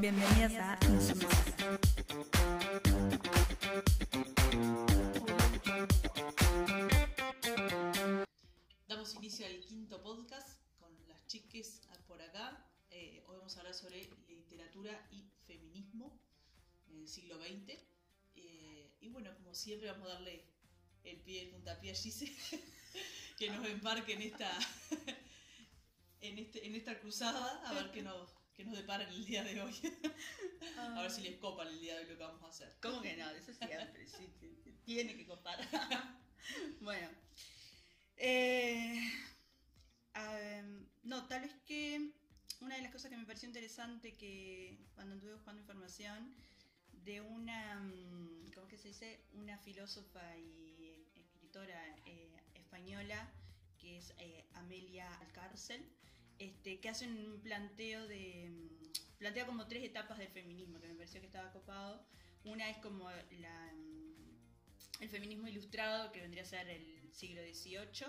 Bienvenidas a Insumisa. Damos inicio al quinto podcast con las chiques por acá. Eh, hoy vamos a hablar sobre literatura y feminismo en el siglo XX. Eh, y bueno, como siempre vamos a darle el pie, el puntapié a Gise, que nos embarque en esta, en, este, en esta cruzada, a ver qué nos, qué nos depara en el día de hoy. a ver si les copa en el día de hoy lo que vamos a hacer. ¿Cómo que no? Eso siempre, sí, tiene que copar. bueno. Eh, no, tal vez que una de las cosas que me pareció interesante que cuando anduve buscando información de una, mm, ¿cómo que se dice? Una filósofa y escritora eh, española que es eh, Amelia Alcárcel, este, que hace un planteo de, mm, plantea como tres etapas del feminismo que me pareció que estaba copado. Una es como la, mm, el feminismo ilustrado, que vendría a ser el siglo XVIII.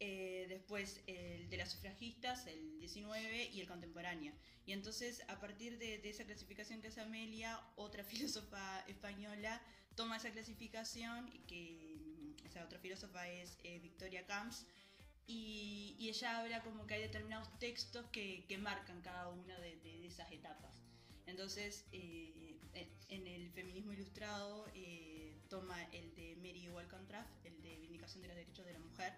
eh, después el de las sufragistas, el 19 y el contemporáneo. Y entonces, a partir de, de esa clasificación que hace Amelia, otra filósofa española toma esa clasificación, que mm, esa otra filósofa es eh, Victoria Camps, y, y ella habla como que hay determinados textos que, que marcan cada una de, de- de esas etapas. Entonces, eh, en- el feminismo ilustrado eh, toma el de Mary Wollstonecraft, el de Vindicación de los Derechos de la Mujer,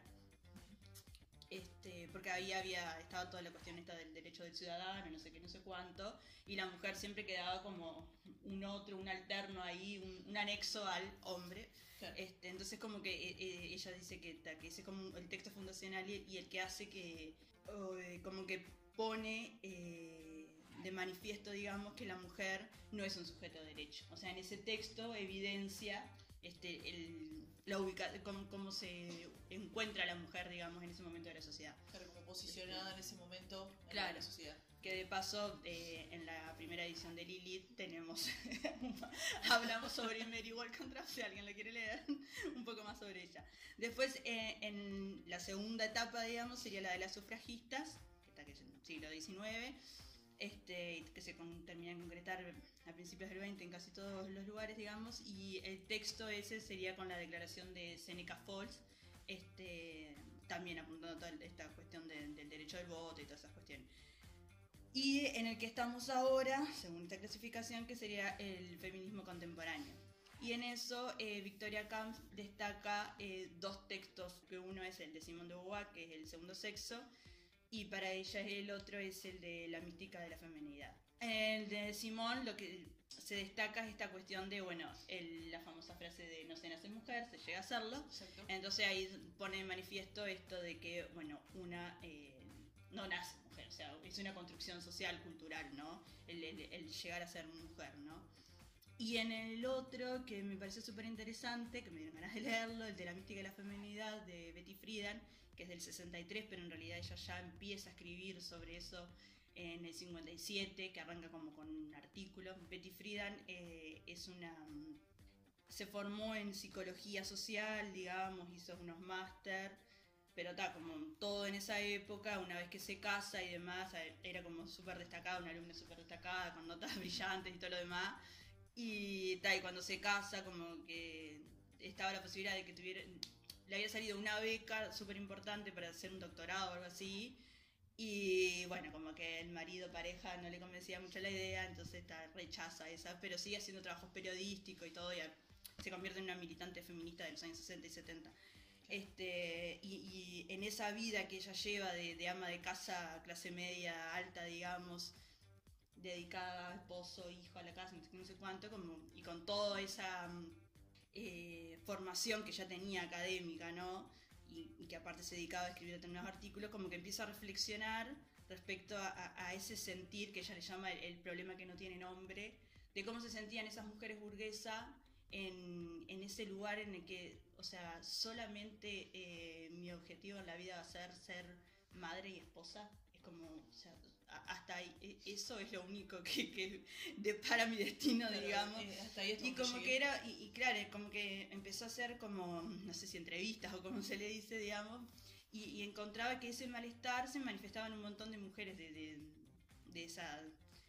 este, porque ahí había estaba toda la cuestión esta del derecho del ciudadano, no sé qué, no sé cuánto, y la mujer siempre quedaba como un otro, un alterno ahí, un, un anexo al hombre. Claro. Este, entonces como que eh, eh, ella dice que, que ese es como el texto fundacional y, y el que hace que, o, eh, como que pone eh, de manifiesto, digamos, que la mujer no es un sujeto de derecho. O sea, en ese texto evidencia este, el, la ubica cómo, cómo se encuentra la mujer, digamos, en ese momento de la sociedad. Claro, como posicionada en ese momento en Claro. la sociedad. Que de paso, eh, en la primera edición de Lilith tenemos, hablamos sobre Mary Wollstonecraft, si alguien la quiere leer, un poco más sobre ella. Después, eh, en la segunda etapa, digamos, sería la de las sufragistas, que está en el siglo XIX, este, que se con- termina en concretar a principios del 20 en casi todos los lugares, digamos, y el texto ese sería con la declaración de Seneca Falls, este, también apuntando a toda esta cuestión de- del derecho del voto y todas esas cuestiones. Y en el que estamos ahora, según esta clasificación, que sería el feminismo contemporáneo. Y en eso, eh, Victoria Camps destaca eh, dos textos, que uno es el de Simone de Beauvoir, que es el segundo sexo, y para ella el otro es el de la mística de la feminidad. El de Simón lo que se destaca es esta cuestión de, bueno, el- la famosa frase de no se nace mujer, se llega a serlo. Exacto. Entonces ahí pone en manifiesto esto de que, bueno, una eh, no nace mujer, o sea, es una construcción social, cultural, ¿no? El, el- el llegar a ser mujer, ¿no? Y en el otro, que me pareció súper interesante, que me dieron ganas de leerlo, el de la mística de la feminidad de Betty Friedan, que es del 63, pero en realidad ella ya empieza a escribir sobre eso en el 57, que arranca como con un artículo. Betty Friedan eh, es una mm, se formó en psicología social, digamos, hizo unos máster, pero está como todo en esa época, una vez que se casa y demás, era como súper destacada, una alumna súper destacada, con notas brillantes y todo lo demás. Y, ta, y cuando se casa, como que estaba la posibilidad de que tuviera, le había salido una beca súper importante para hacer un doctorado o algo así. Y bueno, como que el marido, pareja, no le convencía mucho la idea, entonces ta, rechaza esa, pero sigue haciendo trabajos periodísticos y todo, y se convierte en una militante feminista de los años 60 y 70. Este, y, en esa vida que ella lleva de, ama de casa, clase media, alta, digamos, dedicada a esposo, hijo, a la casa, no sé, qué, no sé cuánto, como, y con toda esa mm, eh, formación que ya tenía académica, ¿no? Y, y que aparte se dedicaba a escribir determinados artículos, como que empieza a reflexionar respecto a, a- a ese sentir que ella le llama el, el problema que no tiene nombre, de cómo se sentían esas mujeres burguesas en, en ese lugar en el que, o sea, solamente eh, mi objetivo en la vida va a ser ser madre y esposa. Es como, o sea, hasta ahí, e- eso es lo único que, que depara mi destino, Claro, digamos. eh, hasta ahí Y como llegué. que era, y, y claro, como que empezó a hacer como, no sé si entrevistas o como se le dice, digamos, y, y encontraba que ese malestar se manifestaba en un montón de mujeres de, de, de esa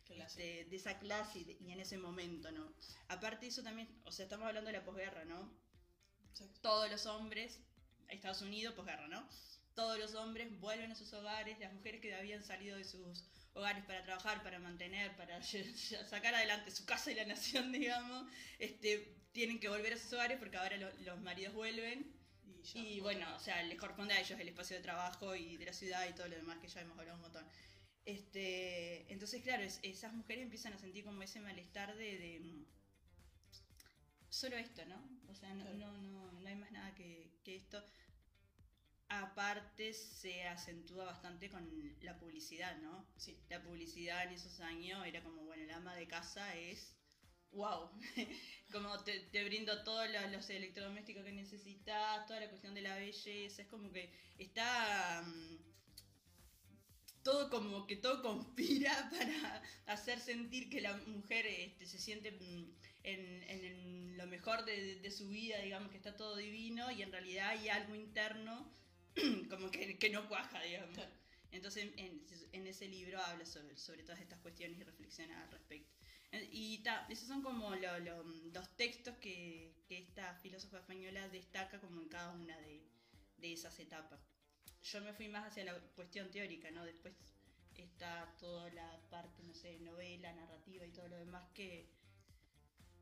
Clase. de, esa clase y, de- y en ese momento, ¿no? Aparte eso también, o sea, estamos hablando de la posguerra, ¿no? Exacto. Todos los hombres, Estados Unidos, posguerra, ¿no? Todos los hombres vuelven a sus hogares, las mujeres que habían salido de sus hogares para trabajar, para mantener, para sacar adelante su casa y la nación, digamos, este, tienen que volver a sus hogares porque ahora lo- los maridos vuelven Y, bueno, o sea, les corresponde a ellos el espacio de trabajo y de la ciudad y todo lo demás que ya hemos hablado un montón. Este, entonces, claro, es- esas mujeres empiezan a sentir como ese malestar de, de, mm, solo esto, ¿no? O sea, no, no, no, no hay más nada que, que esto. Aparte se acentúa bastante con la publicidad, ¿no? Sí. La publicidad en esos años era como, bueno, el ama de casa es wow. como te, te brindo todos los, los electrodomésticos que necesitas, toda la cuestión de la belleza, es como que está mm, todo como que todo conspira para hacer sentir que la mujer este, se siente mm, en, en- en lo mejor de, de su vida, digamos que está todo divino y en realidad hay algo interno como que, que no cuaja, digamos. Claro. Entonces en, en ese libro habla sobre, sobre todas estas cuestiones y reflexiona al respecto. Y ta, esos son como lo- lo- los textos que, que esta filósofa española destaca como en cada una de, de esas etapas. Yo me fui más hacia la cuestión teórica, ¿no? Después está toda la parte, no sé, novela, narrativa y todo lo demás que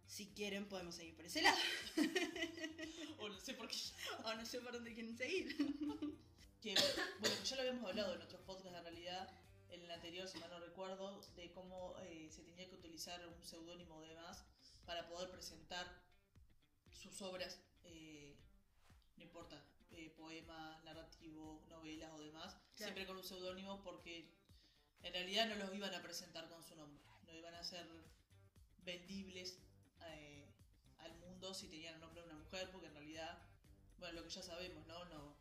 si quieren podemos seguir por ese lado. O no sé por qué. o no sé por dónde quieren seguir. Que, bueno, ya lo habíamos hablado en otros podcasts en realidad, en el anterior, si mal no recuerdo, de cómo eh, se tenía que utilizar un seudónimo o demás para poder presentar sus obras, eh, no importa, eh, poemas, narrativos, novelas o demás, Claro. siempre con un seudónimo porque en realidad no los iban a presentar con su nombre, no iban a ser vendibles eh, al mundo si tenían el nombre de una mujer, porque en realidad, bueno, lo que ya sabemos, ¿no? no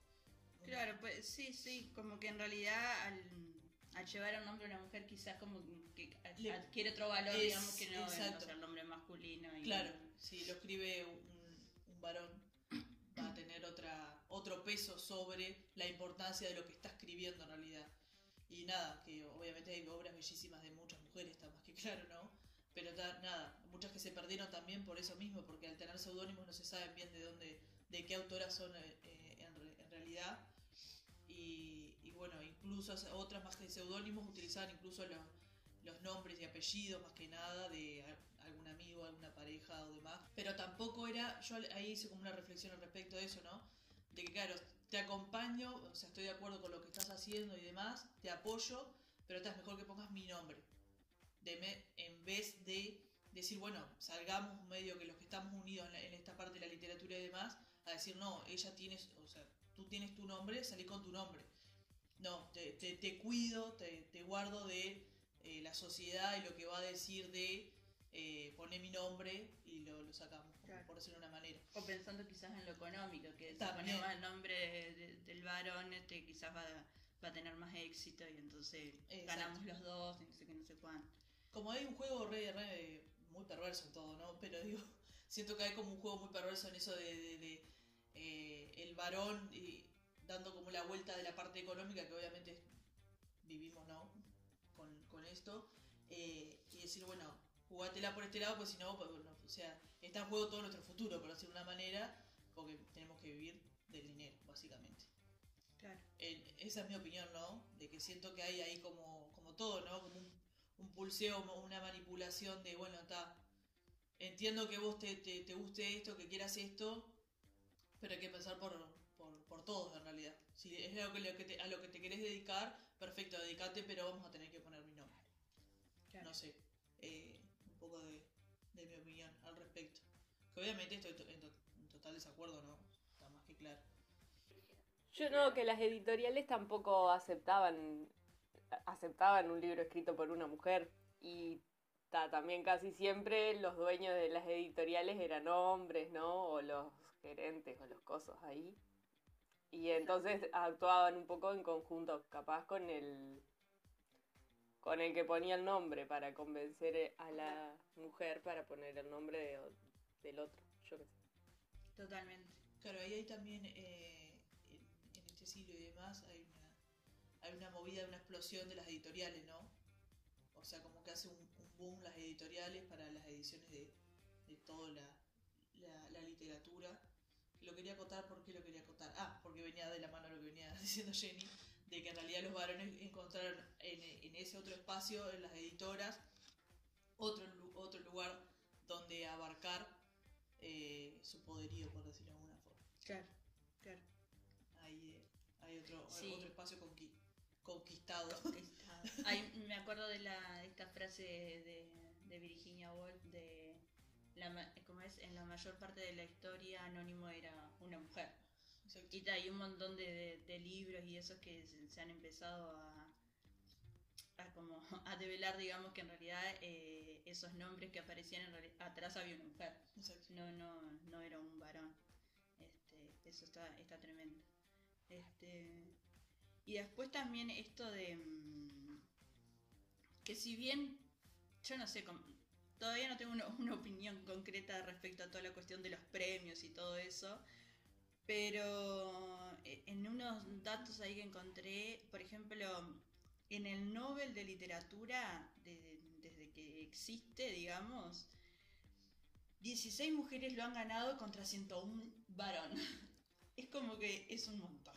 Claro, pues sí, sí, como que en realidad al, al llevar el nombre de una mujer quizás como que adquiere otro valor, es- digamos, que no, exacto. sea el nombre masculino. Y, Claro, si lo escribe un, un varón, va a tener otra, otro peso sobre la importancia de lo que está escribiendo en realidad. Y nada, que obviamente hay obras bellísimas de muchas mujeres, está más que claro, ¿no? Pero nada, muchas que se perdieron también por eso mismo, porque al tener seudónimos no se sabe bien de dónde, de qué autoras son eh, eh, en, re- en realidad. Y, bueno, incluso otras más que seudónimos utilizaban incluso los, nombres y apellidos más que nada de algún amigo, alguna pareja o demás. Pero tampoco era, yo ahí hice como una reflexión al respecto de eso, ¿no? De que claro, te acompaño, o sea, estoy de acuerdo con lo que estás haciendo y demás, te apoyo, pero es mejor que pongas mi nombre. De me- en vez de decir, bueno, salgamos medio que los que estamos unidos en, la- en esta parte de la literatura y demás, a decir, no, ella tienes, o sea, tú tienes tu nombre, salí con tu nombre. No, te, te, te cuido, te, te guardo de eh, la sociedad y lo que va a decir de eh, poner mi nombre y lo, lo sacamos, Claro. por decirlo de una manera. O pensando quizás en lo económico, que si También. ponemos el nombre de- del varón, este quizás va, va a tener más éxito y entonces Exacto. ganamos los dos y no sé qué, no sé cuánto. Como hay un juego re, re muy perverso en todo, ¿no? Pero digo, siento que hay como un juego muy perverso en eso de, de- de, eh, el varón y dando como la vuelta de la parte económica que obviamente vivimos, ¿no? Con, con esto. eh, y decir, bueno, jugátela por este lado, pues si no, pues, bueno, o sea, está en juego todo nuestro futuro, por decirlo de una manera, porque tenemos que vivir del dinero, básicamente. Claro. Esa es mi opinión, ¿no? De que siento que hay ahí como, como todo, ¿no? Como un, un pulseo, una manipulación de, bueno, está. Entiendo que vos te, te, te guste esto, que quieras esto, pero hay que pensar por, por, por todos en realidad. Si es lo que, lo que te- a lo que te querés dedicar, perfecto, dedicate, pero vamos a tener que poner mi nombre. Claro. No sé. eh, un poco de, de mi opinión al respecto. Que obviamente estoy to- en, to- en total desacuerdo, ¿no? Está más que claro. Yo no, que las editoriales tampoco aceptaban, aceptaban un libro escrito por una mujer y ta, también casi siempre los dueños de las editoriales eran hombres, ¿no? O los gerentes o los cosos ahí. Y entonces actuaban un poco en conjunto, capaz con el con el que ponía el nombre para convencer a la mujer para poner el nombre de- del otro, yo qué sé. Totalmente. Claro, ahí hay también, eh, en, en este siglo y demás, hay hay una movida, una explosión de las editoriales, ¿no? O sea, como que hace un, un boom las editoriales para las ediciones de, de toda la, la- la literatura. Lo quería acotar, ¿por qué lo quería acotar? Ah, porque venía de la mano lo que venía diciendo Jenny, de que en realidad los varones encontraron en, en ese otro espacio, en las editoras, otro, otro lugar donde abarcar eh, su poderío, por decirlo de alguna forma. Claro, claro. Hay, eh, hay otro, Sí. otro espacio conqui- conquistado. Ay, me acuerdo de, la, de esta frase de, de Virginia Woolf de la, ¿cómo es? en la mayor parte de la historia Anónimo era una mujer. Exacto. Y hay un montón de, de- de libros y esos que se, se han empezado a, a, como, a develar, digamos, que en realidad eh, esos nombres que aparecían en reali- atrás había una mujer. Exacto. No, no, no era un varón. Este, eso está, está tremendo. Este, y después también esto de mm, que si bien yo no sé, todavía no tengo una, opinión concreta respecto a toda la cuestión de los premios y todo eso, pero eh, en unos datos ahí que encontré, por ejemplo, en el Nobel de Literatura, de- desde que existe, digamos, 16 mujeres lo han ganado contra 101 varón. Es como que es un montón.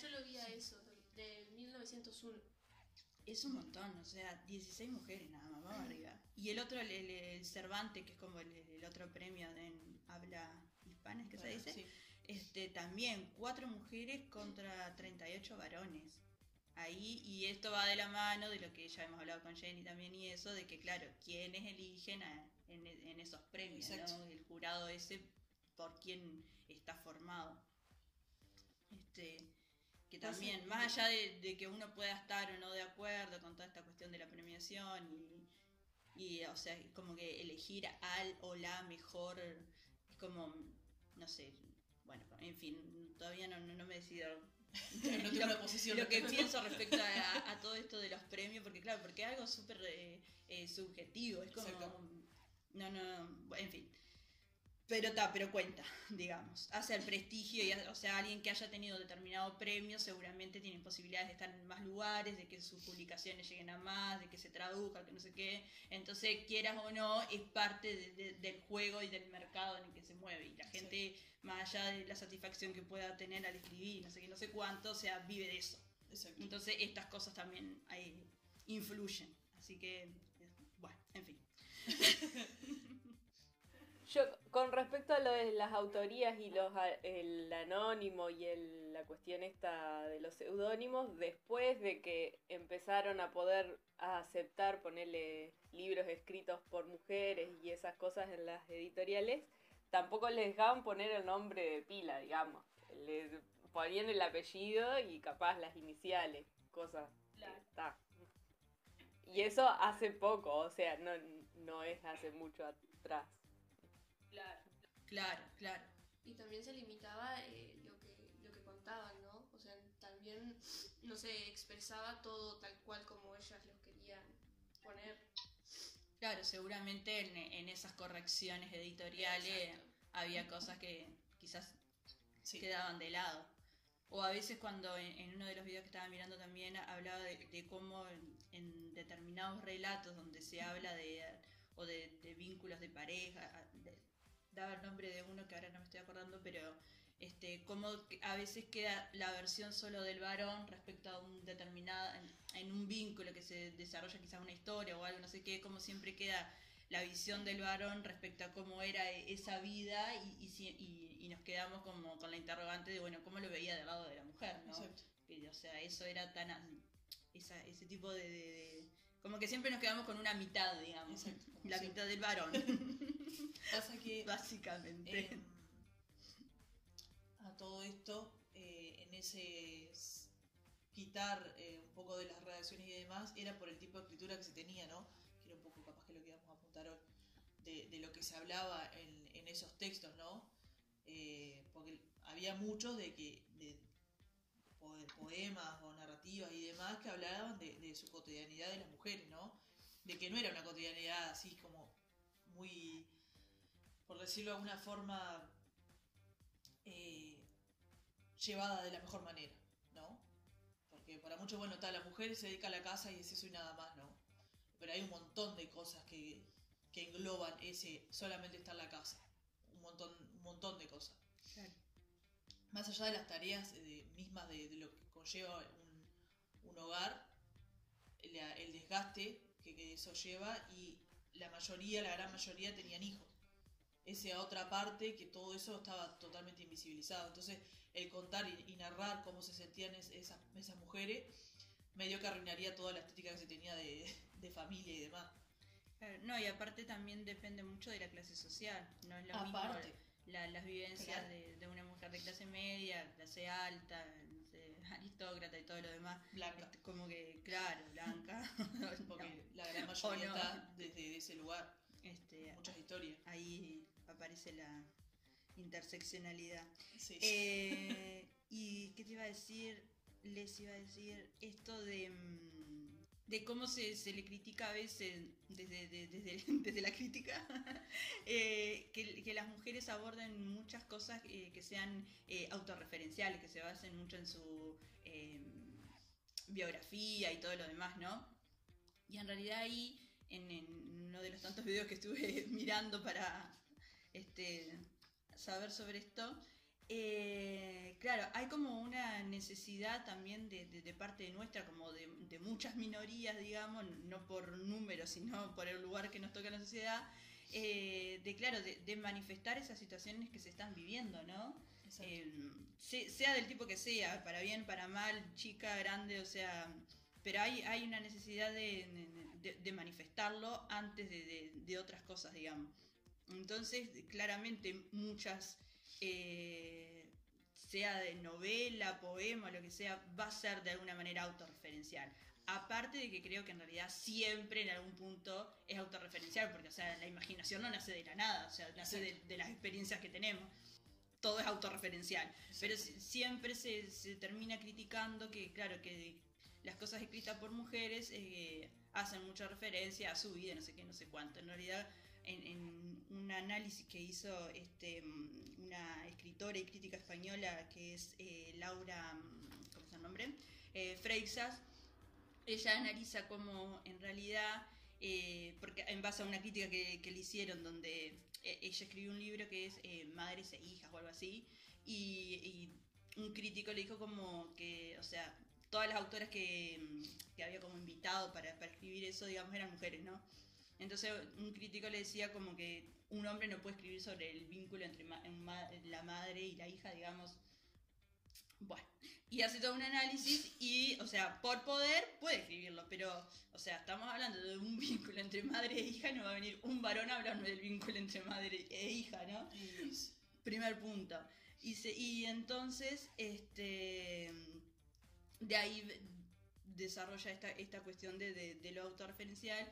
Yo lo vi a eso, de 1901. Es un montón, o sea, 16 mujeres nada más, vamos arriba. Y el otro, el, el- que es como el, el otro premio en habla hispana, ¿es que se dice? sí. Este, también cuatro mujeres contra 38 varones. Ahí, y esto va de la mano de lo que ya hemos hablado con Jenny también y eso, de que claro, quienes eligen a- en, en esos premios. El jurado ese por quién está formado. Este, que también, más allá de, de que uno pueda estar o no de acuerdo con toda esta cuestión de la premiación y, y, o sea, como que elegir al o la mejor, es como, no sé, bueno, en fin, todavía no, no, no me decido No tengo una posición. lo que pienso respecto a, a todo esto de los premios, porque claro, porque es algo súper eh, eh, subjetivo, es como... Exacto. No, no, en fin. Pero está, pero cuenta, digamos. Hace el prestigio y, o sea, alguien que haya tenido determinado premio seguramente tiene posibilidades de estar en más lugares, de que sus publicaciones lleguen a más, de que se traduzca, que no sé qué. Entonces, quieras o no, es parte de- de- del juego y del mercado en el que se mueve. Y la gente, más allá de la satisfacción que pueda tener al escribir, no sé qué, no sé cuánto, o sea, vive de eso. Exacto. Entonces, estas cosas también influyen. Así que, eh, bueno, en fin. Yo, con respecto a lo de las autorías y los el anónimo y el- la cuestión esta de los seudónimos, después de que empezaron a poder a aceptar ponerle libros escritos por mujeres y esas cosas en las editoriales, tampoco les dejaban poner el nombre de pila, digamos. Les ponían el apellido y capaz las iniciales, cosas. Claro. Está. Y eso hace poco, o sea, no, no es hace mucho atrás. Claro. Claro. Y también se limitaba eh, lo, que, lo que contaban, ¿no? O sea, también no se expresaba todo tal cual como ellas lo querían poner. Claro, seguramente en, en esas correcciones editoriales Exacto. había cosas que quizás Sí. quedaban de lado. O a veces cuando en, en uno de los videos que estaba mirando también hablaba de, de cómo en, en determinados relatos donde se habla de o de, de vínculos de pareja, de- daba el nombre de uno que ahora no me estoy acordando, pero este cómo a veces queda la versión solo del varón respecto a un determinado en, en un vínculo que se desarrolla quizás una historia o algo no sé qué, como siempre queda la visión del varón respecto a cómo era esa vida y, y, y- nos quedamos como con la interrogante de, bueno, cómo lo veía del lado de la mujer, ¿no? Exacto. Que, o sea, eso era tan... esa- ese tipo de, de- de- Como que siempre nos quedamos con una mitad, digamos. Exacto, La siempre. mitad del varón, Pasa que básicamente. em, a todo esto, eh, en ese quitar eh, un poco de las redacciones y demás, era por el tipo de escritura que se tenía, ¿no? Que era un poco capaz que lo que íbamos a apuntar hoy, de, de lo que se hablaba en, en esos textos, ¿no? Eh, porque había muchos de que de poe- poemas o narrativas y demás que hablaban de, de su cotidianidad de las mujeres, ¿no? De que no era una cotidianidad así como muy, por decirlo de alguna forma, eh, llevada de la mejor manera, ¿no? Porque para muchos, bueno, está la mujer se dedica a la casa y es eso y nada más, ¿no? pero hay un montón de cosas que, que engloban ese solamente estar en la casa. Un montón, un montón de cosas. Más allá de las tareas de- mismas de, de lo que conlleva un, un hogar, el, el desgaste que, que eso lleva y la mayoría, la gran mayoría tenían hijos. Esa otra parte que todo eso estaba totalmente invisibilizado. Entonces, el contar y, y narrar cómo se sentían es- esas, esas mujeres, medio que arruinaría toda la estética que se tenía de, de familia y demás. No, y aparte también depende mucho de la clase social. No es lo mismo Aparte. la- las vivencias Claro. de, de una mujer de clase media, clase alta, aristócrata y todo lo demás. Blanca. Este, Como que, claro, blanca. Porque No, la gran mayoría no. está desde ese lugar. este, Muchas historias. ahí aparece la interseccionalidad. Sí. Eh, ¿Y qué te iba a decir? Les iba a decir esto de, mm, de cómo se, se le critica a veces, desde, de- desde, desde la crítica, eh, que, que las mujeres aborden muchas cosas eh, que sean eh, autorreferenciales, que se basen mucho en su eh, biografía y todo lo demás, ¿no? Y en realidad ahí, en, en uno de los tantos videos que estuve mirando para este, saber sobre esto, eh, claro, hay como una necesidad también de, de- de parte nuestra, como de, de muchas minorías, digamos, no por números, sino por el lugar que nos toca en la sociedad, eh, de claro, de, manifestar esas situaciones que se están viviendo, ¿no? Eh, se- sea del tipo que sea, para bien, para mal, chica, grande, o sea, pero hay, hay una necesidad de, manifestarlo antes de otras cosas, digamos. Entonces, claramente muchas, eh, sea de novela, poema, lo que sea, va a ser de alguna manera autorreferencial. Aparte de que creo que en realidad siempre en algún punto es autorreferencial, porque o sea, la imaginación no nace de la nada, o sea, nace de, de las experiencias que tenemos. Todo es autorreferencial. Pero si- siempre se, se termina criticando que, claro, que las cosas escritas por mujeres eh, hacen mucha referencia a su vida, no sé qué, no sé cuánto. En realidad, en, en un análisis que hizo este, una escritora y crítica española que es eh, Laura, mm, ¿cómo es el nombre? Eh, Freixas, ella analiza cómo en realidad, eh, porque en base a una crítica que, que le hicieron, donde eh, ella escribió un libro que es eh, Madres e Hijas o algo así, y, y un crítico le dijo como que, o sea, todas las autoras que, que había como invitado para, para escribir eso, digamos, eran mujeres, ¿no? Entonces un crítico le decía como que un hombre no puede escribir sobre el vínculo entre la madre y la hija, digamos. Bueno, y hace todo un análisis y, o sea, por poder puede escribirlo, pero, o sea, estamos hablando de un vínculo entre madre e hija, no va a venir un varón a hablarme del vínculo entre madre e hija, ¿no? Primer punto. Y, entonces, este, de ahí desarrolla esta, esta cuestión de lo autorreferencial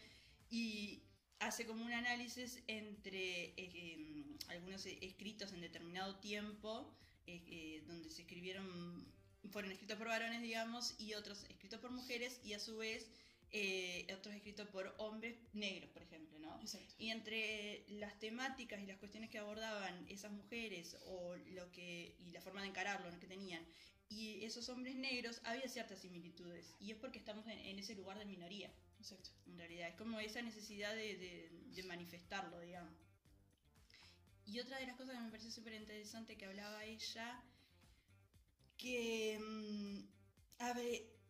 y hace como un análisis entre eh, em, algunos e- escritos en determinado tiempo, eh, eh, donde se escribieron, fueron escritos por varones, digamos, y otros escritos por mujeres, y a su vez eh, otros escritos por hombres negros, por ejemplo, ¿no? Exacto. Y entre las temáticas y las cuestiones que abordaban esas mujeres o lo que y la forma de encararlo que tenían y esos hombres negros había ciertas similitudes y es porque estamos en, en ese lugar de minoría En realidad es como esa necesidad de, de- manifestarlo digamos. Y otra de las cosas que me pareció súper interesante que hablaba ella que mm,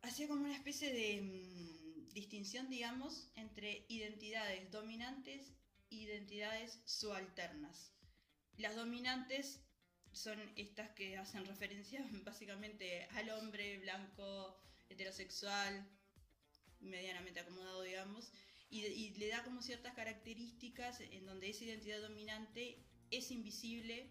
hacía como una especie de mm, distinción digamos entre identidades dominantes e identidades subalternas. Las dominantes son estas que hacen referencia básicamente al hombre blanco, heterosexual, medianamente acomodado, digamos, y, y le da como ciertas características en donde esa identidad dominante es invisible,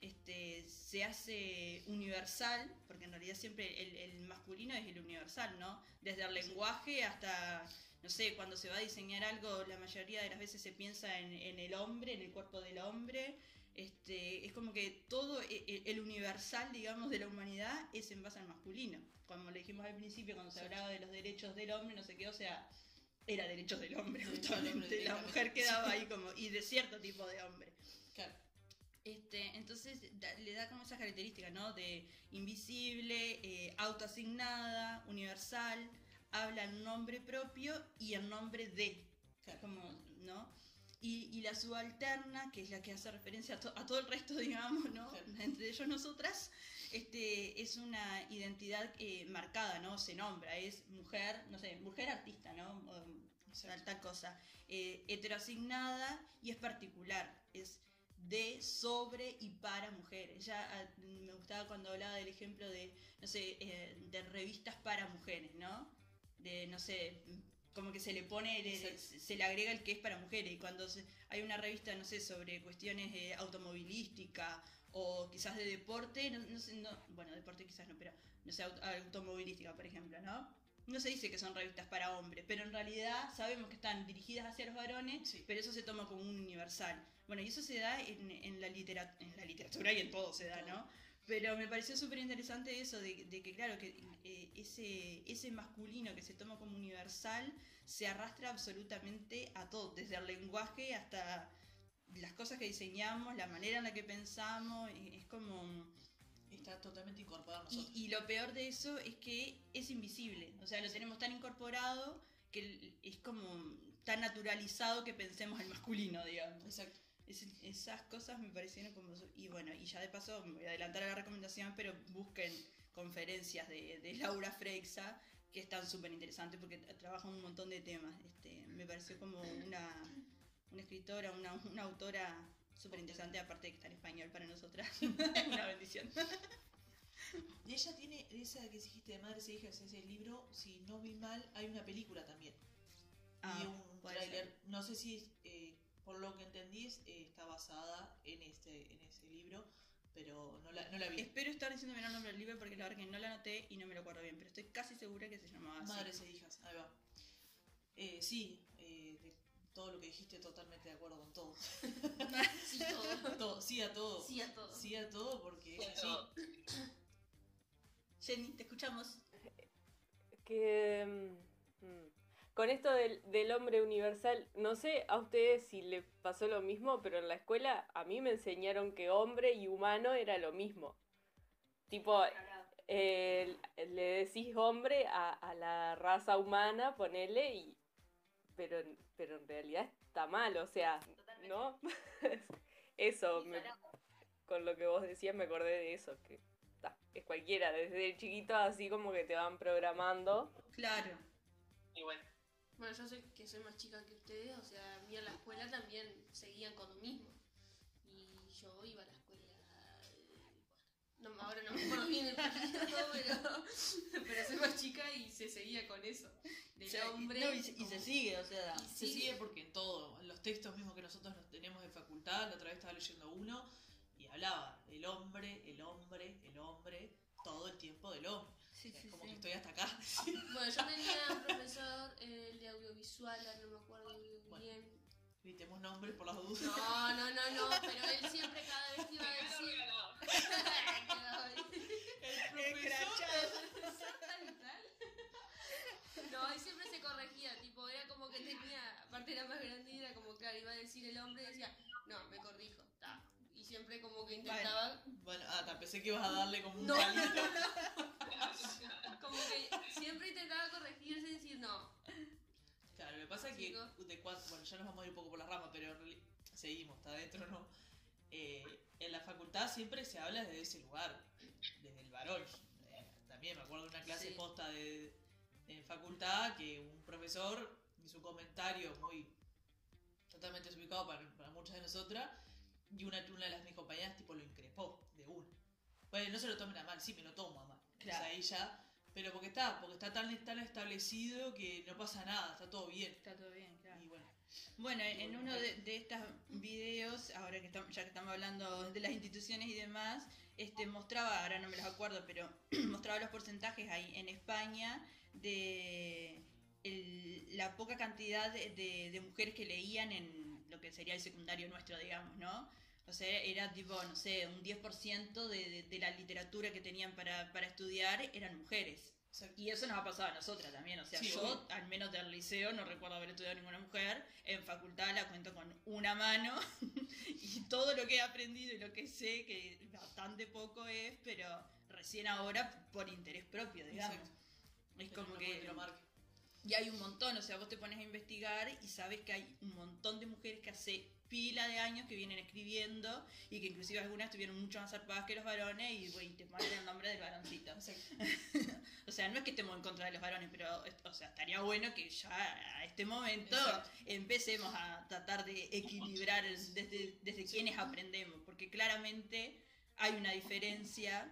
este, se hace universal, porque en realidad siempre el, el masculino es el universal, ¿no? Desde el lenguaje hasta, no sé, cuando se va a diseñar algo, la mayoría de las veces se piensa en, en el hombre, en el cuerpo del hombre, este, es como que todo e- e- el universal, digamos, de la humanidad es en base al masculino. Como le dijimos al principio, cuando se hablaba de los derechos del hombre, no sé qué, o sea, era derechos del hombre, justamente. La mujer quedaba ahí como, y de cierto tipo de hombre. Claro. Este, entonces da- le da como esas características, ¿no? De invisible, eh, autoasignada, universal, habla en nombre propio y en nombre de. Claro. Como, ¿no? Y, y la subalterna, que es la que hace referencia a, to- a todo el resto, digamos, ¿no? Claro. Entre ellos nosotras, este, es una identidad eh, marcada, ¿no? Se nombra, es mujer, no sé, mujer artista, ¿no? O tal, tal cosa. Eh, heteroasignada y es particular, es de, sobre y para mujeres. Ya ah, me gustaba cuando hablaba del ejemplo de, no sé, eh, de revistas para mujeres, ¿no? De, no sé, como que se le pone, le- se le agrega el que es para mujeres. Y cuando se- hay una revista, no sé, sobre cuestiones eh, automovilística o quizás de deporte, no, no sé, no, bueno, deporte quizás no, pero no sé, aut- automovilística, por ejemplo, ¿no? No se dice que son revistas para hombres, pero en realidad sabemos que están dirigidas hacia los varones, Sí. pero eso se toma como un universal. Bueno, y eso se da en, en la, litera- en la literatura y en todo se da, ¿no? Pero me pareció súper interesante eso, de, de que claro, que eh, ese, ese masculino que se toma como universal se arrastra absolutamente a todo, desde el lenguaje hasta las cosas que diseñamos, la manera en la que pensamos, es como... Está totalmente incorporado Y, nosotros. y lo peor de eso es que es invisible, o sea, lo tenemos tan incorporado que es como tan naturalizado que pensemos el masculino, digamos. Exacto. Es- esas cosas me parecieron como... Y bueno, y ya de paso me voy a adelantar a la recomendación, pero busquen conferencias de, de Laura Freixa, que están súper interesantes porque tra- trabajan un montón de temas. Este, me pareció como una, una escritora, una, una autora súper interesante, aparte de que está en español para nosotras. una bendición. Y ella tiene esa que dijiste de madres e hijas, ese libro, si no vi mal, hay una película también. Ah, y un tráiler. No sé si, eh, por lo que entendí, es- eh, está basada en este, en ese libro, pero no la, no la vi. Espero estar diciendo bien el nombre del libro porque la verdad que no lo anoté y no me lo acuerdo bien, pero estoy casi segura que se llamaba así. Madres e hijas, ahí va. Eh, sí, eh, de todo lo que dijiste, totalmente de acuerdo con todo. Sí, todo. Todo, sí a todo. Sí a todo. Sí a todo porque es así. Jenny, te escuchamos. que mm, con esto del, del hombre universal, no sé a ustedes si le pasó lo mismo, pero en la escuela a mí me enseñaron que hombre y humano era lo mismo. Tipo, eh, le decís hombre a, a la raza humana, ponele, y, pero, pero en realidad está mal, o sea, ¿no? eso, me- con lo que vos decías me acordé de eso, que ta, es cualquiera, desde chiquito así como que te van programando. Claro. Y bueno, Bueno, yo sé que soy más chica que ustedes, o sea, a mí en la escuela también seguían con lo mismo. Y yo iba a la escuela. eh, no, ahora no me acuerdo bien el periodo, pero, pero soy más chica y se seguía con eso. Del O sea, y- hombre. no, y, se- y como- se sigue, o sea. y Se sigue porque en todo, en los textos mismos que nosotros nos tenemos de facultad, la otra vez estaba leyendo uno y hablaba el hombre, el hombre, el hombre, todo el tiempo del hombre. Sí, sí, como sí. que estoy hasta acá. Bueno, yo tenía un profesor, el de audiovisual, ahora no me acuerdo Bueno. bien. Evitemos nombres por las dudas. No, no, no, no, pero él siempre cada vez que iba a decir. No, y siempre se corregía, tipo, era como que tenía, aparte era más grande y era como, claro, iba a decir el hombre y decía, no, me corrijo, ta. Y siempre como que intentaba, Bueno, ah, ta, pensé que ibas a darle como un No. palito. como que siempre intentaba corregirse y decir, no. Claro, me pasa que Chicos. de cuan- bueno, ya nos vamos a ir un poco por la rama, pero seguimos, está adentro, ¿no? Eh, en la facultad siempre se habla desde ese lugar, desde el varón. Eh, también me acuerdo de una clase Sí. posta de, en facultad que un profesor hizo un comentario muy totalmente desubicado para, para muchas de nosotras y una, una de las mis compañeras tipo lo increpó de una. Bueno, no se lo tomen a mal, sí me lo tomo a mal. Claro. Ahí ya, pero porque está, porque está tan, tan establecido que no pasa nada, está todo bien. Está todo bien, claro. Y bueno, Bueno, en en uno de, de estos videos, ahora que estamos, ya que estamos hablando de las instituciones y demás, este mostraba, ahora no me los acuerdo, pero mostraba los porcentajes ahí en España de el- la poca cantidad de, de- de mujeres que leían en lo que sería el secundario nuestro, digamos, ¿no? O sea, era tipo, no sé, un 10% de, de, de la literatura que tenían para, para estudiar eran mujeres. exacto. Y eso nos ha pasado a nosotras también. O sea, Sí, yo, obvio. al menos del liceo, no recuerdo haber estudiado ninguna mujer. En facultad la cuento con una mano. y todo lo que he aprendido y lo que sé, que bastante poco es, pero recién ahora por interés propio, digamos. Exacto. Es Pero como no que. marque. Y hay un montón, o sea, vos te pones a investigar y sabes que hay un montón de mujeres que hace pila de años que vienen escribiendo y que inclusive algunas estuvieron mucho más zarpadas que los varones y, güey, te ponen el nombre del varoncito. o sea, no es que estemos en contra de los varones, pero, o sea, estaría bueno que ya a este momento Exacto. empecemos a tratar de equilibrar desde, desde quienes aprendemos, porque claramente hay una diferencia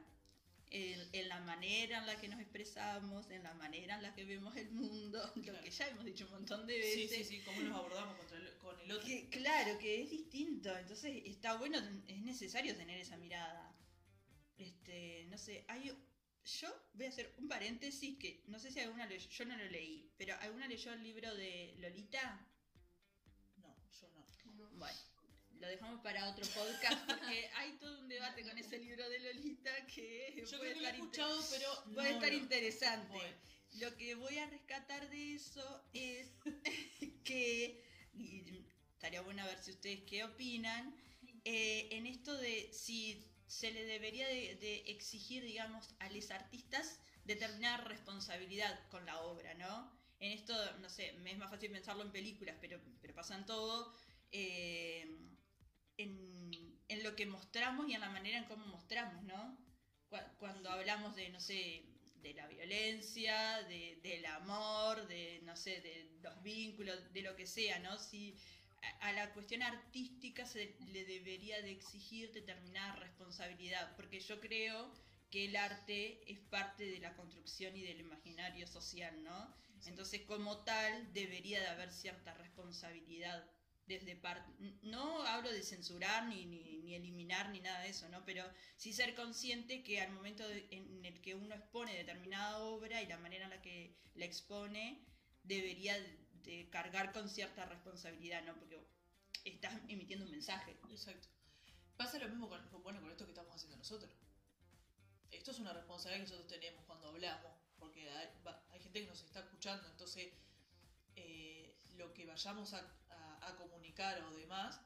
en, en la manera en la que nos expresamos, en la manera en la que vemos el mundo, lo que ya hemos dicho un montón de Sí, veces. sí, sí, cómo nos abordamos contra el- con el otro. Que, claro, que es distinto, entonces está bueno, es necesario tener esa mirada. Este, no sé, hay yo voy a hacer un paréntesis que no sé si alguna leyó, yo no lo leí, pero ¿alguna leyó el libro de Lolita? No, yo no. No. Bueno, lo dejamos para otro podcast porque hay todo un debate con ese libro de Lolita que Yo puede creo que lo he estar, inte- escuchado, pero puede no estar interesante. Lo que voy a rescatar de eso es que, y estaría bueno ver si ustedes qué opinan, eh, en esto de si se le debería de, de exigir, digamos, a los artistas determinada responsabilidad con la obra, ¿no? En esto, no sé, me es más fácil pensarlo en películas, pero, pero pasa en todo, eh, en, en lo que mostramos y en la manera en cómo mostramos, ¿no? Cu- Cuando hablamos de, no sé, de la violencia, de, del amor, de, no sé, de los vínculos, de lo que sea, ¿no? Si a, a la cuestión artística se le debería de exigir determinada responsabilidad, porque yo creo que el arte es parte de la construcción y del imaginario social, ¿no? Entonces, como tal, debería de haber cierta responsabilidad desde parte... No hablo de censurar ni, ni, ni eliminar ni nada de eso, ¿no? Pero sí ser consciente que al momento en el que uno expone determinada obra y la manera en la que la expone, debería de, cargar con cierta responsabilidad, ¿no? Porque estás emitiendo un mensaje. Exacto. Pasa lo mismo con, bueno, con esto que estamos haciendo nosotros. Esto es una responsabilidad que nosotros tenemos cuando hablamos, porque hay gente que nos está escuchando, entonces eh, lo que vayamos a, a- comunicar o demás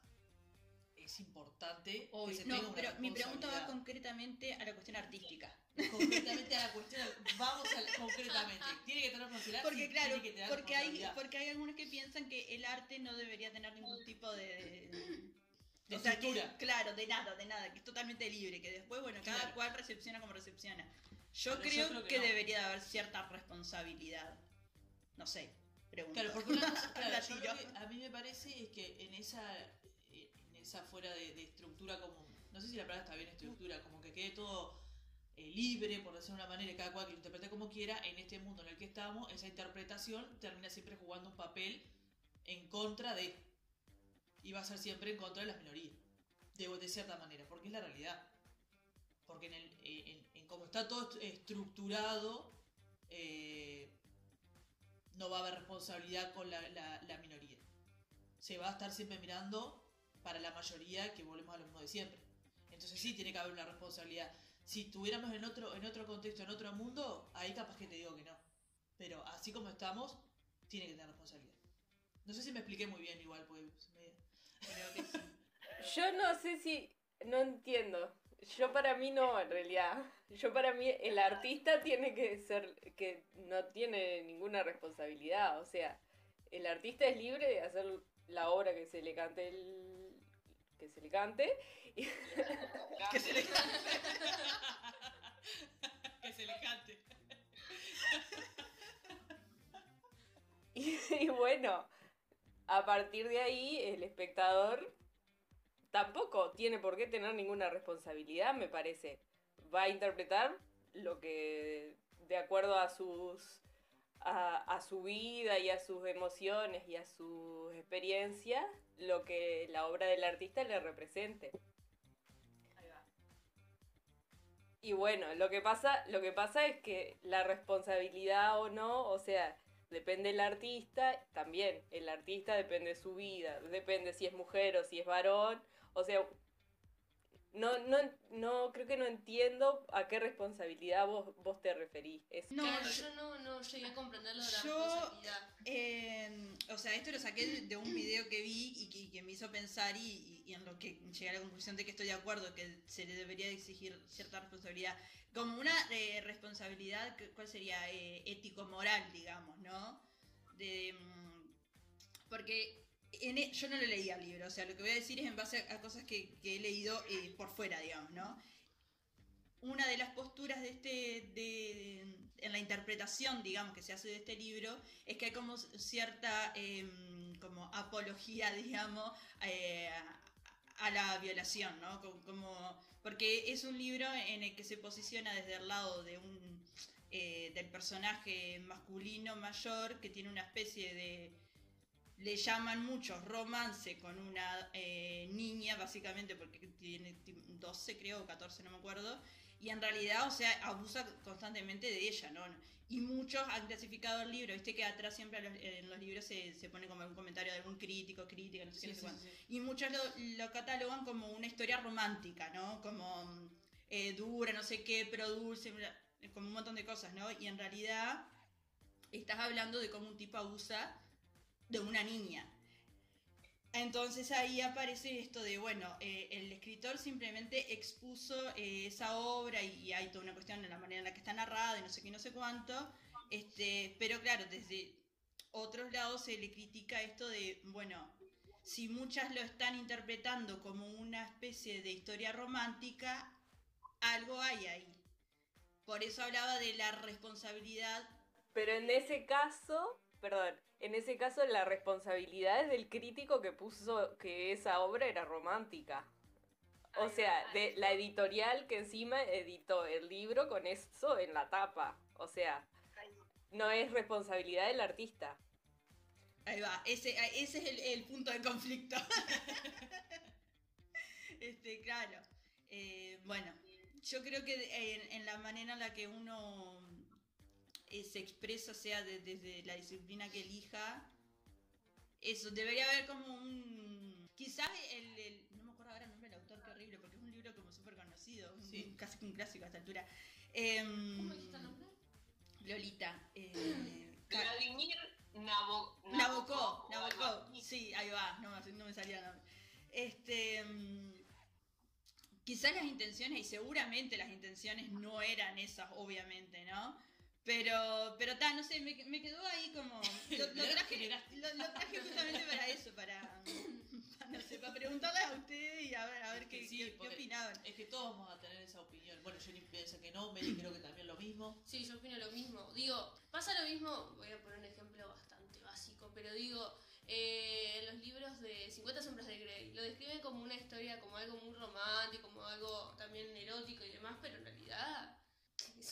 es importante que se tenga No, una pero mi pregunta va concretamente a la cuestión artística. concretamente a la cuestión, vamos a, concretamente, tiene que tener responsabilidad, Porque sí, claro, tiene que tener porque hay, porque hay algunos que piensan que el arte no debería tener ningún tipo de... De o sea, que- claro, de nada, de nada, que es totalmente libre, que después, bueno, cada Claro. cual recepciona como recepciona. Yo, Pero yo creo, creo que que, no. debería de haber cierta responsabilidad. No sé, Claro, porque una claro, La yo tiro. lo que a mí me parece es que en esa, en esa fuera de, de estructura como, no sé si la palabra está bien estructura, como que quede todo eh, libre, por decirlo de una manera, y cada cual que lo interprete como quiera, en este mundo en el que estamos, esa interpretación termina siempre jugando un papel en contra de, y va a ser siempre en contra de las minorías, de, de cierta manera, porque es la realidad. Porque en, el, eh, en, en cómo está todo est- estructurado, eh, no va a haber responsabilidad con la, la- la minoría. Se va a estar siempre mirando para la mayoría que volvemos a lo mismo de siempre. Entonces sí tiene que haber una responsabilidad. Si estuviéramos en otro, en otro contexto, en otro mundo, ahí capaz que te digo que no. Pero así como estamos, tiene que tener responsabilidad. No sé si me expliqué muy bien igual, pues me- Creo que sí. Yo no sé si. No entiendo. Yo para mí no, en realidad. Yo para mí el artista tiene que ser. que no tiene ninguna responsabilidad. O sea, el artista es libre de hacer la obra que se le cante el. que se le cante. y- Que se le- que se le cante. Y, y bueno, a partir de ahí el espectador tampoco tiene por qué tener ninguna responsabilidad, me parece. Va a interpretar lo que de acuerdo a sus a, a su vida y a sus emociones y a sus experiencias, lo que la obra del artista le represente. Y bueno, lo que pasa, lo que pasa es que la responsabilidad o no, o sea, depende del artista, también el artista depende de su vida, depende si es mujer o si es varón, o sea, no, no, no creo que no entiendo a qué responsabilidad vos, vos te referís. Es- No, claro, yo- yo no, no llegué a comprender lo de la yo- responsabilidad. Eh, o sea, esto lo saqué de, un video que vi y que, que me hizo pensar y, en lo que llegué a la conclusión de que estoy de acuerdo, que se le debería de exigir cierta responsabilidad. Como una eh, responsabilidad, ¿cuál sería? Eh, ético-moral, digamos, ¿no? De, mm, porque e- yo no lo leía el libro, o sea, lo que voy a decir es en base a, cosas que, he leído eh, por fuera, digamos, ¿no? Una de las posturas de este, de, en la interpretación, digamos, que se hace de este libro, es que hay como cierta em, como apología, digamos, eh, a, a la violación, ¿no? Como, como- porque es un libro en el que se posiciona desde el lado de un eh, del personaje masculino mayor que tiene una especie de le llaman muchos romance con una eh, niña, básicamente porque tiene ti- 12 creo, o 14, no me acuerdo, y en realidad, o sea, abusa constantemente de ella, ¿no? Y muchos han clasificado el libro, viste que atrás siempre los- en los libros se, se pone como algún comentario de algún crítico, crítica, no sé qué, Sí, no sé sí, cuánto. sí. Y muchos lo, lo catalogan como una historia romántica, ¿no? Como eh, dura, no sé qué, pero dulce, como un montón de cosas, ¿no? Y en realidad estás hablando de cómo un tipo abusa de una niña. Entonces ahí aparece esto de, bueno, eh, el escritor simplemente expuso eh, esa obra y hay toda una cuestión en la manera en la que está narrada y no sé qué, no sé cuánto, este, pero claro, desde otros lados se le critica esto de, bueno, si muchas lo están interpretando como una especie de historia romántica, algo hay ahí. Por eso hablaba de la responsabilidad Pero en ese caso, perdón, en ese caso la responsabilidad es del crítico que puso que esa obra era romántica. O sea, de la editorial que encima editó el libro con eso en la tapa. O sea, no es responsabilidad del artista. Ahí va, ese, ese es el, el punto de conflicto. este, claro. Eh, bueno, yo creo que en, en la manera en la que uno eh, se expresa, sea de- desde la disciplina que elija, eso, debería haber como un... Quizás el, el- no me acuerdo ahora el nombre del autor, qué horrible, porque es un libro como súper conocido, un- Sí. casi que un clásico a esta altura. Em, ¿Cómo dijiste el nombre? Lolita. eh, Vladimir Nabo- Nabokov, Nabokov, Nabokov, así. sí, ahí va, no, me- no me salía el nombre. Este, mm, quizás las intenciones, y seguramente las intenciones no eran esas, obviamente, ¿no? Pero, pero ta, no sé, me, me quedó ahí como. Lo, lo traje, lo, lo traje justamente para eso, para, para, no sé, para preguntarles a ustedes y a ver, a ver qué, sí, qué- opinaban. Es que todos vamos a tener esa opinión. Bueno, Jenny piensa que no, Meli creo que también lo mismo. Sí, yo opino lo mismo. Digo, pasa lo mismo, voy a poner un ejemplo bastante básico, pero digo, eh, los libros de 50 sombras de Grey lo describen como una historia, como algo muy romántico, como algo también erótico y demás, pero en realidad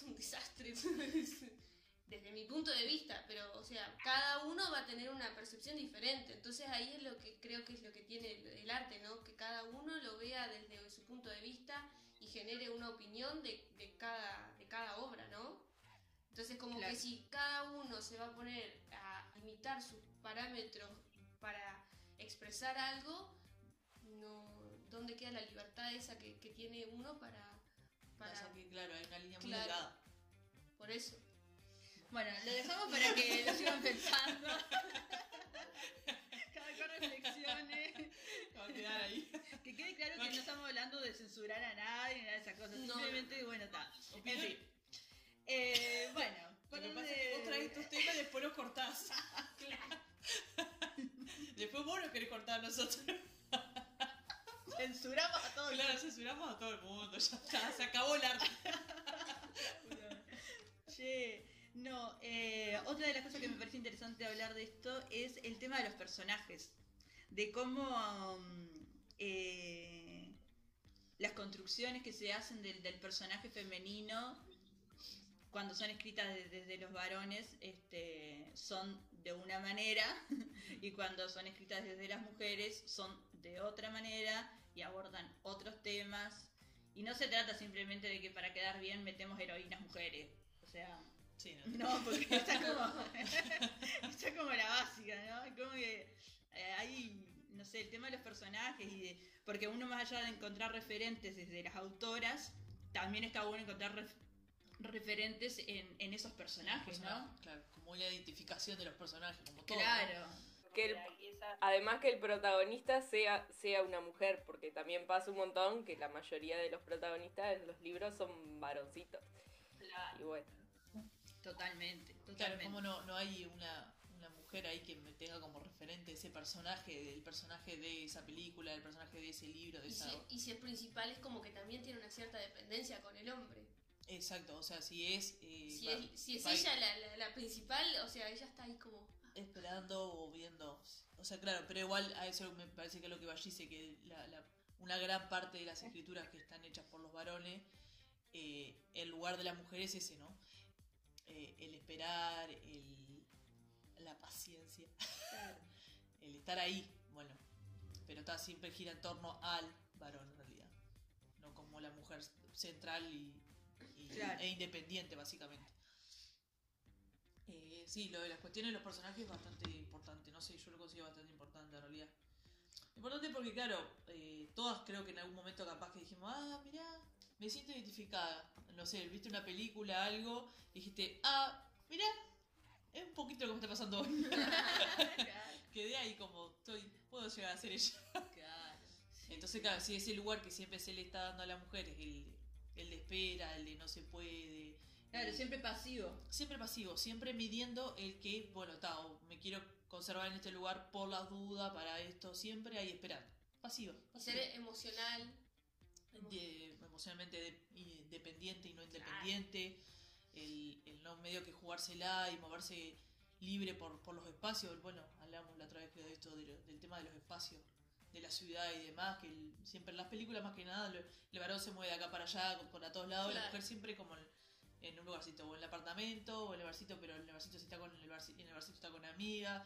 un desastre. Desde mi punto de vista, pero o sea, cada uno va a tener una percepción diferente. Entonces ahí es lo que creo que es lo que tiene el, el arte, ¿no? Que cada uno lo vea desde su punto de vista y genere una opinión de, de cada, de cada obra, ¿no? Entonces como Claro. que si cada uno se va a poner a imitar sus parámetros para expresar algo, no, ¿dónde queda la libertad esa que, que tiene uno para... para Pasa que, claro, hay una línea muy Claro. delgada. por eso. Bueno, lo dejamos para que lo sigan pensando. Cada cual reflexione. Va a quedar ahí. Que quede claro que no estamos hablando de censurar a nadie ni nada de esas cosas. No, Simplemente, bueno, está. En fin. Eh, bueno, Lo ¿por que pasa es que vos traes estos temas y después los cortás. Después vos nos querés cortar a nosotros. Censuramos a todos. Claro, censuramos a todo el mundo. Ya está, se acabó el arte. Che, no, eh, otra de las cosas que me parece interesante hablar de esto es el tema de los personajes. De cómo um, eh, las construcciones que se hacen del, del personaje femenino cuando son escritas de- desde los varones este, son de una manera y cuando son escritas desde las mujeres son de otra manera y abordan otros temas. Y no se trata simplemente de que para quedar bien metemos heroínas mujeres. O sea, Sí, no. no, porque está como, está como la básica, ¿no? Como que eh, hay, no sé, el tema de los personajes y de, porque uno más allá de encontrar referentes desde las autoras, también está bueno encontrar ref- referentes en, en esos personajes, ¿no? Claro, como una identificación de los personajes, como todo. ¿no? Claro. Que el- Además que el protagonista sea, sea una mujer, porque también pasa un montón que la mayoría de los protagonistas de los libros son varoncitos. la- Y bueno, Totalmente, Claro, totalmente. como no, no hay una, una mujer ahí que me tenga como referente ese personaje, del personaje de esa película, del personaje de ese libro, de Y esa... si, y si es principal es como que también tiene una cierta dependencia con el hombre. Exacto, o sea, si es... eh, Si va- es, si es ella la, la, la principal, o sea, ella está ahí como... ah, esperando o viendo. O sea, claro, pero igual a eso me parece que es lo que Valli dice, que la, la- una gran parte de las escrituras que están hechas por los varones, eh, el lugar de la mujer es ese, ¿no? Eh, el esperar, el, la paciencia, el estar ahí, bueno, pero está siempre gira en torno al varón en realidad, no como la mujer central y, y- Claro. e independiente básicamente. Eh, sí, lo de las cuestiones de los personajes es bastante importante, no sé, yo lo considero bastante importante en realidad. Importante porque, claro, eh, todas creo que en algún momento capaz que dijimos, ah, mirá, me siento identificada. No sé, viste una película, algo, y dijiste, ah, mirá, es un poquito lo que me está pasando hoy. Quedé ahí como, estoy, puedo llegar a ser ella. Claro. Entonces, claro, si ese lugar que siempre se le está dando a la mujer es el, el de espera, el de no se puede. Claro, el- siempre pasivo. siempre pasivo, siempre midiendo el que, bueno, está, o me quiero conservar en este lugar por las dudas, para esto, siempre ahí esperando. Pasivo. pasivo. ser emocional. De- emocionalmente de- y dependiente y no independiente, el, el no medio que jugársela y moverse libre por, por los espacios. Bueno, hablamos la otra vez de esto, de del tema de los espacios, de la ciudad y demás, que el- siempre en las películas más que nada el varón se mueve de acá para allá, por a todos lados, la mujer siempre como en, en un lugarcito, o en el apartamento, o en el barcito, pero en el barcito se está con el barcito, en el barcito está con una amiga,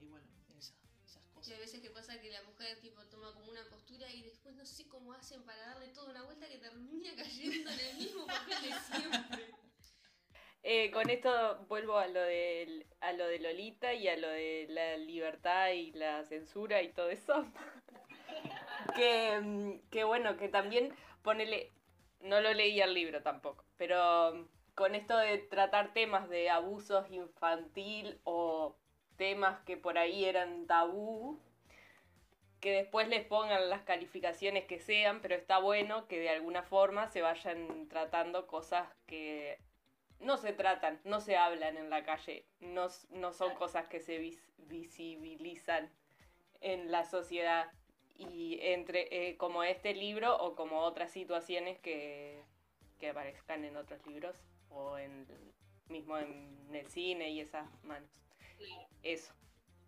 y bueno, esa- esas Y cosas. hay veces que pasa que la mujer tipo toma como una postura y después no sé cómo hacen para darle toda una vuelta que termina cayendo en el mismo papel de siempre. Eh, con esto vuelvo a lo, de, a lo de Lolita y a lo de la libertad y la censura y todo eso. que, mm, que bueno, que también ponele, no lo leí el libro tampoco, pero mm, con esto de tratar temas de abusos infantil o temas que por ahí eran tabú, que después les pongan las calificaciones que sean, pero está bueno que de alguna forma se vayan tratando cosas que no se tratan, no se hablan en la calle, no, no son cosas que se vis- visibilizan en la sociedad y entre eh, como este libro o como otras situaciones que, que aparezcan en otros libros o en mismo en el cine y esas manos. Eso,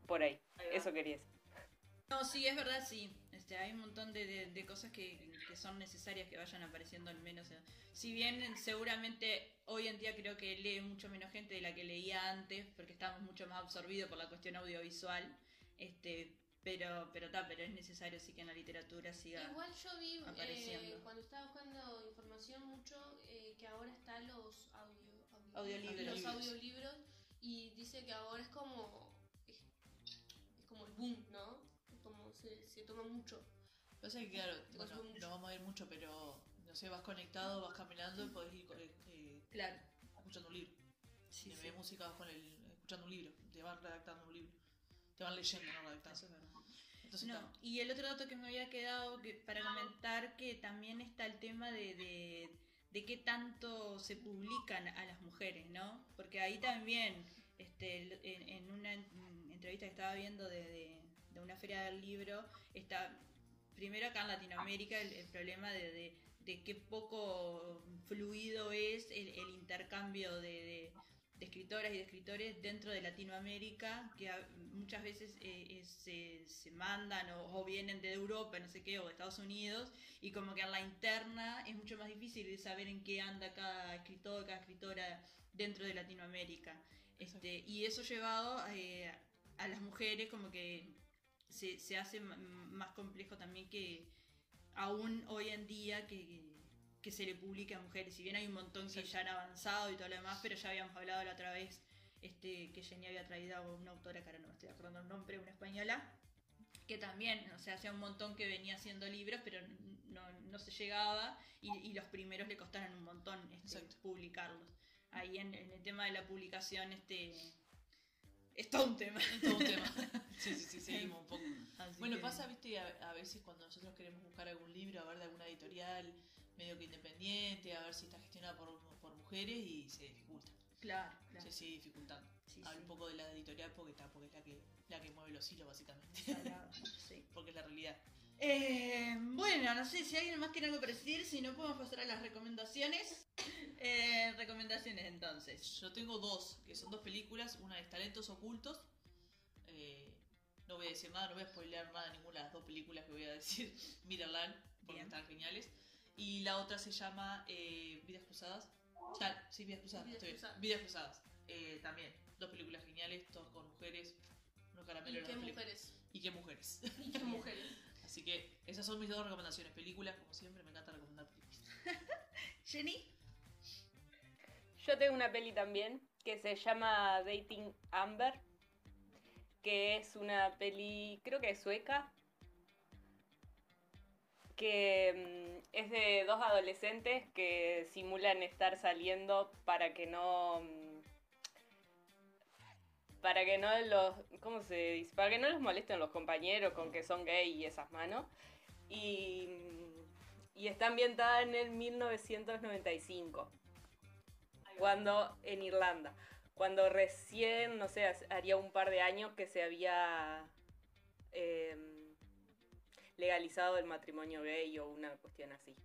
por ahí, eso quería decir. No, sí, es verdad, sí. Este, hay un montón de, de- de cosas que, que son necesarias que vayan apareciendo al menos. Si bien seguramente hoy en día creo que lee mucho menos gente de la que leía antes, porque estamos mucho más absorbidos por la cuestión audiovisual, este, pero pero ta, pero es necesario sí que en la literatura siga. Igual yo vi eh, apareciendo. cuando estaba buscando información mucho eh, que ahora están los audio, audio- Audiolibros. los audiolibros y dice que ahora es como es, es como el boom, ¿no? Como se, se toma mucho. Pasa que, claro, Vas bueno, no vamos a ir mucho, pero no sé, vas conectado, vas caminando y podés ir eh, eh, Claro. escuchando un libro. Sí, si sí. ves música, vas con el, escuchando un libro. Te van redactando un libro. Te van leyendo, no redactando. Eso es verdad. Entonces, No, y el otro dato que me había quedado que, para comentar que también está el tema de, de, de qué tanto se publican a las mujeres, ¿no? Porque ahí también, este, en, en una en- entrevista que estaba viendo de, de- de una feria del libro, está primero acá en Latinoamérica el, el problema de, de, de qué poco fluido es el, el intercambio de, de- escritoras y de escritores dentro de Latinoamérica, que muchas veces eh, eh, se, se mandan o, o vienen de Europa, no sé qué, o de Estados Unidos, y como que en la interna es mucho más difícil de saber en qué anda cada escritor, cada escritora dentro de Latinoamérica. Este, y eso llevado eh, a las mujeres como que se, se hace más complejo también que aún hoy en día que, que se le publique a mujeres. Si bien hay un montón que ya han avanzado y todo lo demás, pero ya habíamos hablado la otra vez este, que Jenny había traído a una autora, que ahora no me estoy acordando el nombre, una española, que también, o sea, hacía un montón que venía haciendo libros, pero no, no se llegaba y, y los primeros le costaron un montón este, publicarlos. Ahí en, en el tema de la publicación, este es todo un tema. es todo un tema. sí, sí, sí, seguimos un poco. Así Bueno, que- pasa, viste, a, a veces cuando nosotros queremos buscar algún libro, a ver de alguna editorial medio que independiente, a ver si está gestionada por, por mujeres y se dificulta. Claro, claro. se sigue dificultando. Sí, Hablo sí. un poco de la editorial porque está, porque es la que, la que mueve los hilos básicamente. Salado, sí. porque es la realidad. Eh, bueno, no sé si alguien más tiene algo para decir, si no podemos pasar a las recomendaciones. Eh, recomendaciones entonces. Yo tengo dos, que son dos películas. Una es Talentos Ocultos. Eh, no voy a decir nada, no voy a spoilear nada de ninguna de las dos películas que voy a decir. Mírenla, porque Bien. están geniales. Y la otra se llama eh, Vidas Cruzadas. Ya, sí, Vidas Cruzadas. Vidas estoy bien. Cruzadas. Vidas Cruzadas. Eh, también, dos películas geniales, todas con mujeres. Unos ¿Y caramelos en qué mujeres? Y qué mujeres. ¿Y qué mujeres? Así que esas son mis dos recomendaciones. Películas, como siempre, me encanta recomendar películas. Jenny, Yo tengo una peli también que se llama Dating Amber, que es una peli, creo que es sueca, que mm, es de dos adolescentes que simulan estar saliendo para que no... mm, Para que no los... ¿Cómo se dice? Para que no los molesten los compañeros con que son gay y esas manos. Y, mm, y está ambientada en el 1995 cuando en Irlanda, cuando recién, no sé, haría un par de años que se había em, legalizado el matrimonio gay o una cuestión así,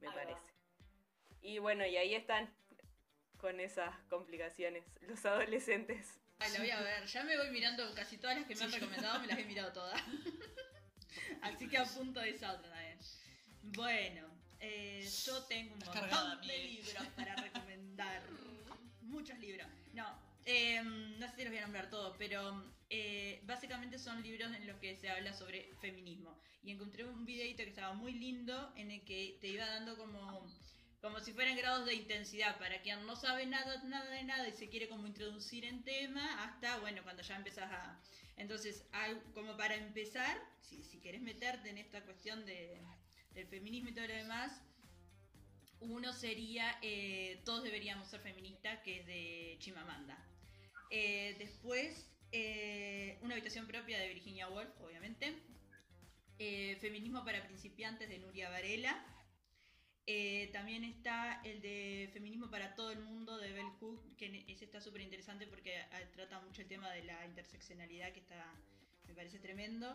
me Ahí va. parece. Y bueno, y ahí están con esas complicaciones los adolescentes. Ay, la voy a ver. Ya me voy mirando casi todas las que me han recomendado, me las he mirado todas. Así que apunto esa otra también. Bueno, eh, yo tengo un montón de libros para recomendar. Muchos libros. No, eh, no sé si los voy a nombrar todos, pero eh, básicamente son libros en los que se habla sobre feminismo. Y encontré un videito que estaba muy lindo en el que te iba dando como como si fueran grados de intensidad para quien no sabe nada, nada de nada y se quiere como introducir en tema hasta, bueno, cuando ya empezás a... Entonces, como para empezar, si, si querés meterte en esta cuestión de, del feminismo y todo lo demás, uno sería eh, Todos deberíamos ser feministas, que es de Chimamanda. Eh, después, eh, Una habitación propia de Virginia Woolf, obviamente. Eh, Feminismo para principiantes de Nuria Varela. También está el de Feminismo para todo el mundo de Bell Cook, que ese está súper interesante porque ah, trata mucho el tema de la interseccionalidad, que está, me parece tremendo.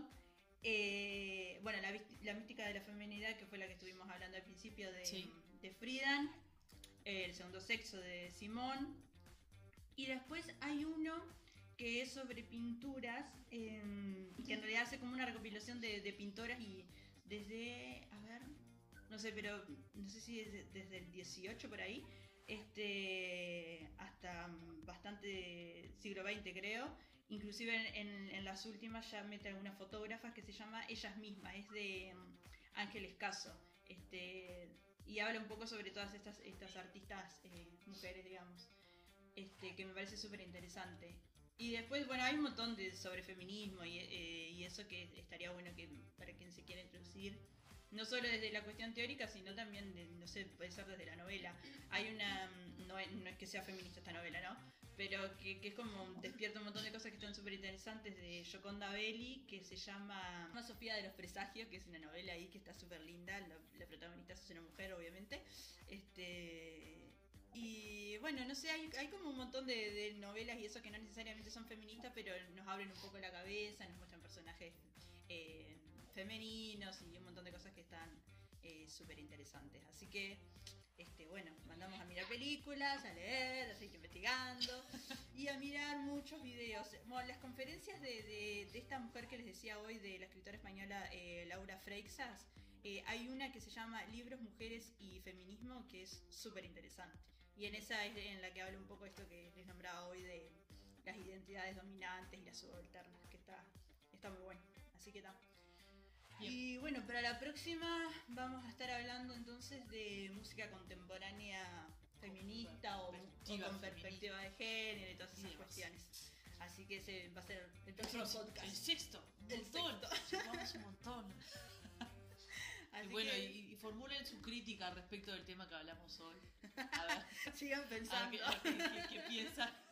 Bueno, la, mística de la feminidad, que fue la que estuvimos hablando al principio de, Sí. de Friedan. El segundo sexo de Simón. Y después hay uno que es sobre pinturas, em, que en realidad hace como una recopilación de, pintoras y desde, a ver, no sé, pero no sé si desde, desde el 18 por ahí, este, hasta bastante siglo XX creo. Inclusive en, las últimas ya mete algunas fotógrafas que se llama Ellas mismas, es de mm, Ángel Escaso. Este, y habla un poco sobre todas estas, estas artistas eh, mujeres, digamos, este, que me parece súper interesante. Y después, bueno, hay un montón de sobre feminismo y, eh, y eso que estaría bueno que para quien se quiera introducir, no solo desde la cuestión teórica, sino también, de, no sé, puede ser desde la novela. Hay una, mm, no no es que sea feminista esta novela, ¿no? Pero que, que es como despierta un montón de cosas que están súper interesantes de Yoconda Belli, que se llama Una Sofía de los Presagios, que es una novela ahí que está súper linda. La, la protagonista es una mujer, obviamente. Este, y bueno, no sé, hay, como un montón de, novelas y eso que no necesariamente son feministas, pero nos abren un poco la cabeza, nos muestran personajes eh, femeninos y un montón de cosas que están eh, súper interesantes. Así que, este, bueno, mandamos a mirar películas, a leer, a seguir investigando y a mirar muchos videos. Bueno, las conferencias de, de- de esta mujer que les decía hoy, de la escritora española eh, Laura Freixas, eh, hay una que se llama Libros, Mujeres y Feminismo, que es súper interesante. Y en esa es en la que habla un poco esto que les nombraba hoy de las identidades dominantes y las subalternas, que está, está muy bueno. Así que está. Bien. Y bueno, para la próxima vamos a estar hablando entonces de música contemporánea feminista o, o Perspectiva con feminista. perspectiva de género y todas Y esas demás. cuestiones. Así que ese va a ser el El, próximo próximo, podcast. el sexto. Un El montón. Llevamos un montón. Así y bueno, que y, y formulen su crítica respecto del tema que hablamos hoy. A ver, sigan a ver pensando. qué, a ver qué- qué piensan.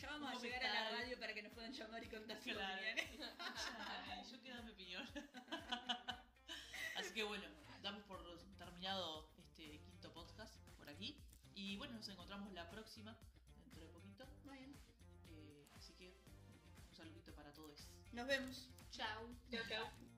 Ya vamos a llegar a la radio para que nos puedan llamar y contar sus Claro. opiniones. Yo quiero dar mi opinión. Así que bueno, damos por terminado este quinto podcast por aquí. Y bueno, nos encontramos la próxima, dentro de poquito. Muy bien. Eh, así que un saludito para todos. Nos vemos. Chau. Chau, chau.